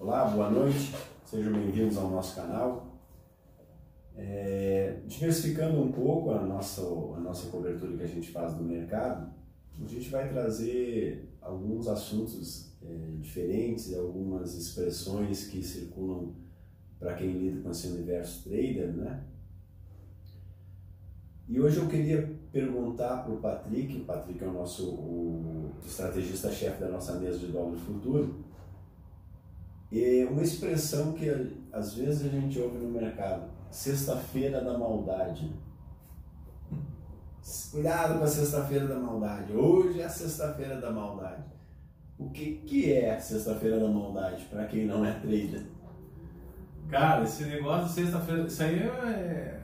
Olá, boa noite, sejam bem-vindos ao nosso canal. É, diversificando um pouco a nossa, a nossa cobertura que a gente faz do mercado, a gente vai trazer alguns assuntos é, diferentes, algumas expressões que circulam para quem lida com esse universo trader, né? E hoje eu queria perguntar para o Patrick, o Patrick é o nosso estrategista-chefe da nossa mesa de dólar futuro, e uma expressão que às vezes a gente ouve no mercado, sexta-feira da maldade. Cuidado com a sexta-feira da maldade. Hoje é a sexta-feira da maldade. O que, que é sexta-feira da maldade para quem não é trader? Cara, esse negócio de sexta-feira, isso aí é,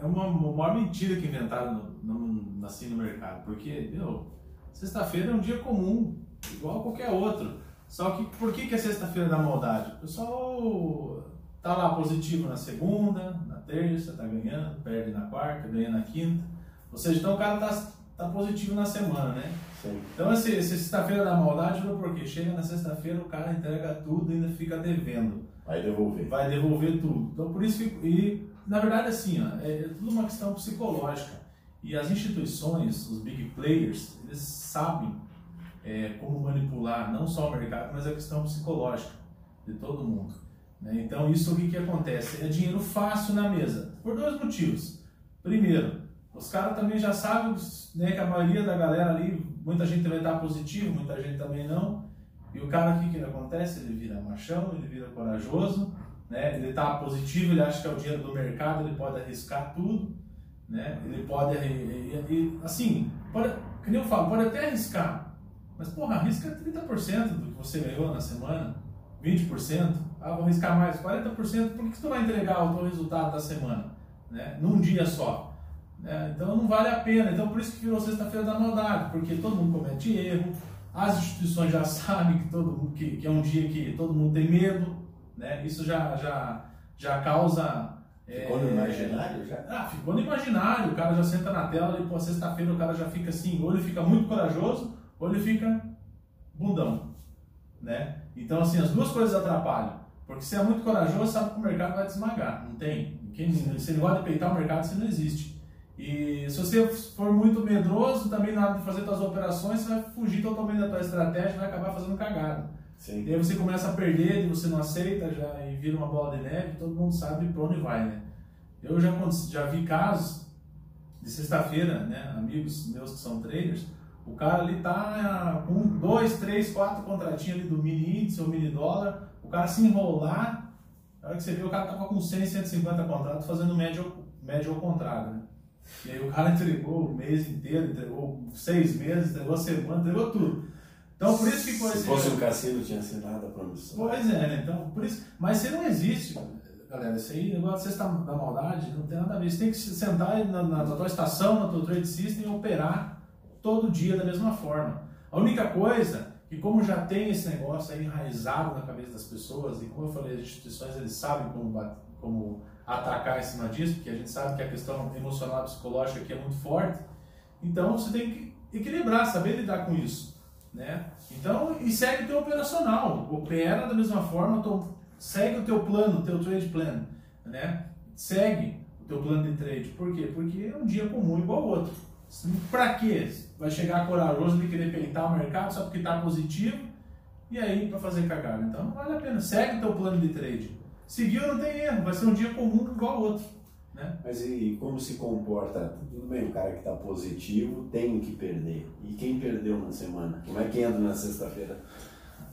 é uma, uma maior mentira que inventaram no, no, assim no mercado. Porque, meu, sexta-feira é um dia comum, igual qualquer outro. Só que por que, que é sexta-feira da maldade? O pessoal tá lá positivo na segunda, na terça, tá ganhando, perde na quarta, ganha na quinta. Ou seja, então o cara tá, tá positivo na semana, né? Sim. Então esse sexta-feira da maldade não porque chega na sexta-feira o cara entrega tudo e ainda fica devendo. Vai devolver. Vai devolver tudo. Então por isso que, e na verdade assim, ó, é, é tudo uma questão psicológica. E as instituições, os big players, eles sabem é, como manipular não só o mercado, mas a questão psicológica de todo mundo. Né? Então, isso o que, que acontece? É dinheiro fácil na mesa, por dois motivos. Primeiro, os caras também já sabem né, que a maioria da galera ali, muita gente também está positivo, muita gente também não. E o cara, o que, que acontece? Ele vira machão, ele vira corajoso, né? ele está positivo, ele acha que é o dinheiro do mercado, ele pode arriscar tudo. Né? Ele pode, assim, pode, que nem eu falo, pode até arriscar, mas, porra, arrisca 30% do que você ganhou na semana, 20%. Ah, vou arriscar mais, 40%. Por que, você não vai entregar o teu resultado da semana? Né? Num dia só. Né? Então não vale a pena. Então por isso que virou sexta-feira da maldade, porque todo mundo comete erro, as instituições já sabem que, todo mundo, que, que é um dia que todo mundo tem medo. Né? Isso já, já, já causa Ficou no é, imaginário já? Ah, ficou no imaginário. O cara já senta na tela e, pô, sexta-feira o cara já fica assim, ou ele fica muito corajoso, ou ele fica bundão, né? Então, assim, as duas coisas atrapalham. Porque se é muito corajoso, sabe que o mercado vai te esmagar. Não tem. Quem, se ele gosta de peitar o mercado, você não existe. E se você for muito medroso, também na hora de fazer suas operações, você vai fugir totalmente da tua estratégia e vai acabar fazendo cagada. Sim. E aí você começa a perder, e você não aceita, já e vira uma bola de neve, todo mundo sabe para onde vai, né? Eu já, já vi casos de sexta-feira, né, amigos meus que são traders, o cara ali tá com dois, três, quatro contratinhos ali do mini índice ou mini dólar, o cara se enrolar, na hora que você vê, o cara tava com 100, 150 contratos fazendo médio, médio ao contrário, né? E aí o cara entregou o mês inteiro, entregou seis meses, entregou a semana, entregou tudo. Então por isso que foi Se fosse um cassino, tinha assinado a promissão. Pois é, né? Então, por isso. Mas você não existe, galera. Isso aí, negócio de você da maldade, não tem nada a ver. Você tem que sentar na, na tua estação, na tua trade system e operar todo dia da mesma forma. A única coisa que como já tem esse negócio aí enraizado na cabeça das pessoas e como eu falei, as instituições eles sabem como, como atacar em cima disso, porque a gente sabe que a questão emocional psicológica aqui é muito forte. Então você tem que equilibrar, saber lidar com isso, né? Então, e segue o teu operacional, opera da mesma forma, segue o teu plano, o teu trade plan, né? Segue o teu plano de trade. Por quê? Porque é um dia comum igual ao outro. Para quê? Vai chegar corajoso de querer peitar o mercado só porque está positivo e aí para fazer cagada. Então não vale a pena. Segue o teu plano de trade. Seguiu não tem erro, vai ser um dia comum igual ao outro. Né? Mas e como se comporta? Tudo bem, o cara que está positivo tem que perder. E quem perdeu na semana? Como é que entra na sexta-feira?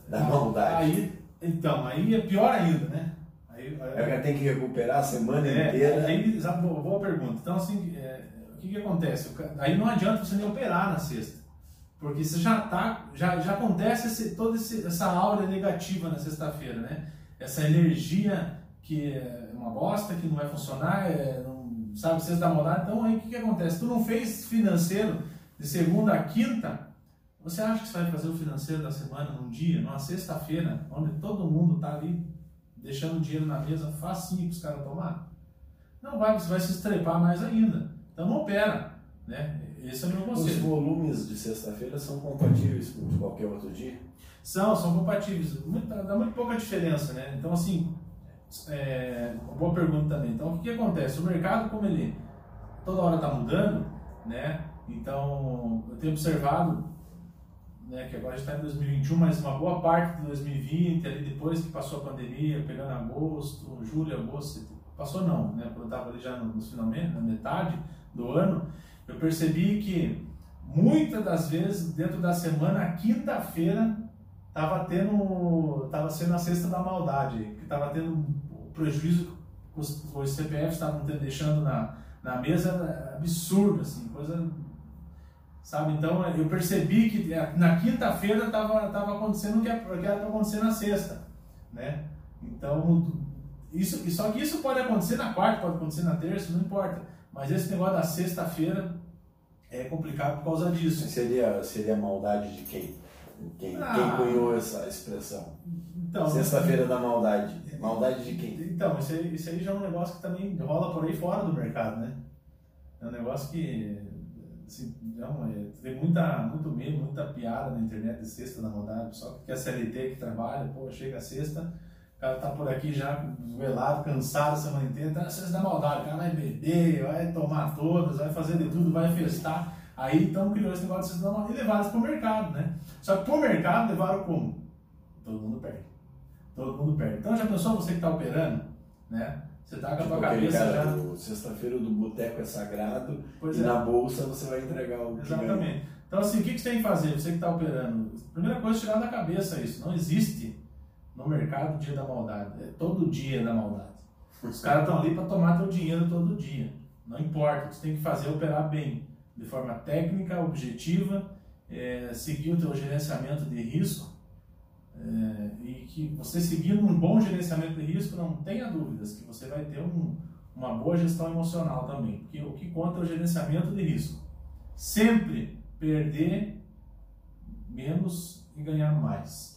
Da maldade. Aí, então, aí é pior ainda, né? Aí, aí, tem que recuperar a semana é, inteira. Aí, boa, boa pergunta. Então, assim, é, o que, que acontece? Aí não adianta você nem operar na sexta. Porque você já tá, já, já acontece esse, toda esse, essa aura negativa na sexta-feira, né? Essa energia que é uma bosta, que não vai funcionar, é, não, sabe, sexta da moda. Então aí o que, que acontece? Tu não fez financeiro de segunda a quinta, você acha que você vai fazer o financeiro da semana num dia, numa sexta-feira, onde todo mundo tá ali deixando dinheiro na mesa facinho para os caras tomar? Não vai, você vai se estrepar mais ainda. Então não opera. Né? Esse é o meu Os conselho. volumes de sexta-feira são compatíveis com qualquer outro dia? São, são compatíveis. Muito, dá muito pouca diferença, né? Então, assim, é, boa pergunta também. Então, o que, que acontece? O mercado, como ele toda hora está mudando, né? Então, eu tenho observado, né, que agora a gente está em 2021, mas uma boa parte de 2020, ali depois que passou a pandemia, pegando agosto, julho, agosto, passou não, né? Quando eu estava ali já no, no finalmente, na metade do ano, eu percebi que muitas das vezes, dentro da semana, quinta-feira, estava tendo, estava sendo a cesta da maldade, que estava tendo prejuízo que os, os CPFs estavam deixando na, na mesa absurdo, assim, coisa, sabe? Então eu percebi que na quinta-feira estava tava acontecendo o que era para acontecer na sexta, né? Então isso, só que isso pode acontecer na quarta, pode acontecer na terça, não importa. Mas esse negócio da sexta-feira é complicado por causa disso. Seria seria maldade de quem? Quem, ah, quem cunhou essa expressão? Então, Sexta-feira da maldade. Maldade de quem? Então, isso aí, isso aí já é um negócio que também rola por aí fora do mercado, né? É um negócio que assim, não, é, tem muita, muito meme, muita piada na internet de sexta da maldade. Só que a CLT que trabalha, pô, chega a sexta, o cara tá por aqui já velado, cansado a semana inteira, tá na sexta da maldade, o cara vai beber, vai tomar todas, vai fazer de tudo, vai festar. Aí então criou esse negócio de sexta da maldade e levaram isso pro mercado, né? Só que pro mercado levaram como? Todo mundo perde. Todo mundo perde. Então já pensou você que está operando, né? Você está com a tua Tipo cabeça cara já. Sexta-feira do boteco é sagrado Pois e é. na bolsa você vai entregar o. Exatamente. Então, assim, o que que você tem que fazer? Você que está operando. Primeira coisa, tirar da cabeça isso. Não existe no mercado dia da maldade. É todo dia da maldade. Os caras estão ali para tomar teu dinheiro todo dia. Não importa. Você tem que fazer operar bem, de forma técnica, objetiva, é, seguir o teu gerenciamento de risco. é, e que você seguindo um bom gerenciamento de risco, não tenha dúvidas que você vai ter um, uma boa gestão emocional também. Porque o que conta é o gerenciamento de risco. Sempre perder menos e ganhar mais.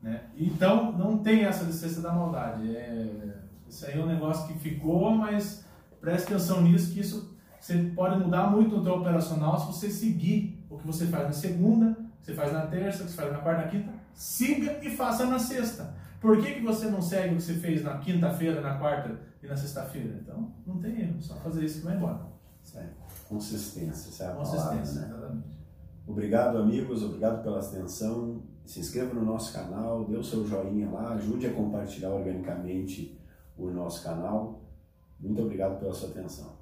Né? Então, não tem essa licença da maldade. É, isso aí é um negócio que ficou, mas preste atenção nisso, que isso você pode mudar muito no teu operacional se você seguir o que você faz na segunda, o que você faz na terça, o que você faz na quarta, na quinta. Siga e faça na sexta. Por que, que você não segue o que você fez na quinta-feira, na quarta e na sexta-feira? Então, não tem erro, só fazer isso que vai embora. Certo. Consistência, essa é a Consistência, palavra, né? exatamente. Obrigado, amigos. Obrigado pela atenção. Se inscreva no nosso canal, dê o seu joinha lá, ajude a compartilhar organicamente o nosso canal. Muito obrigado pela sua atenção.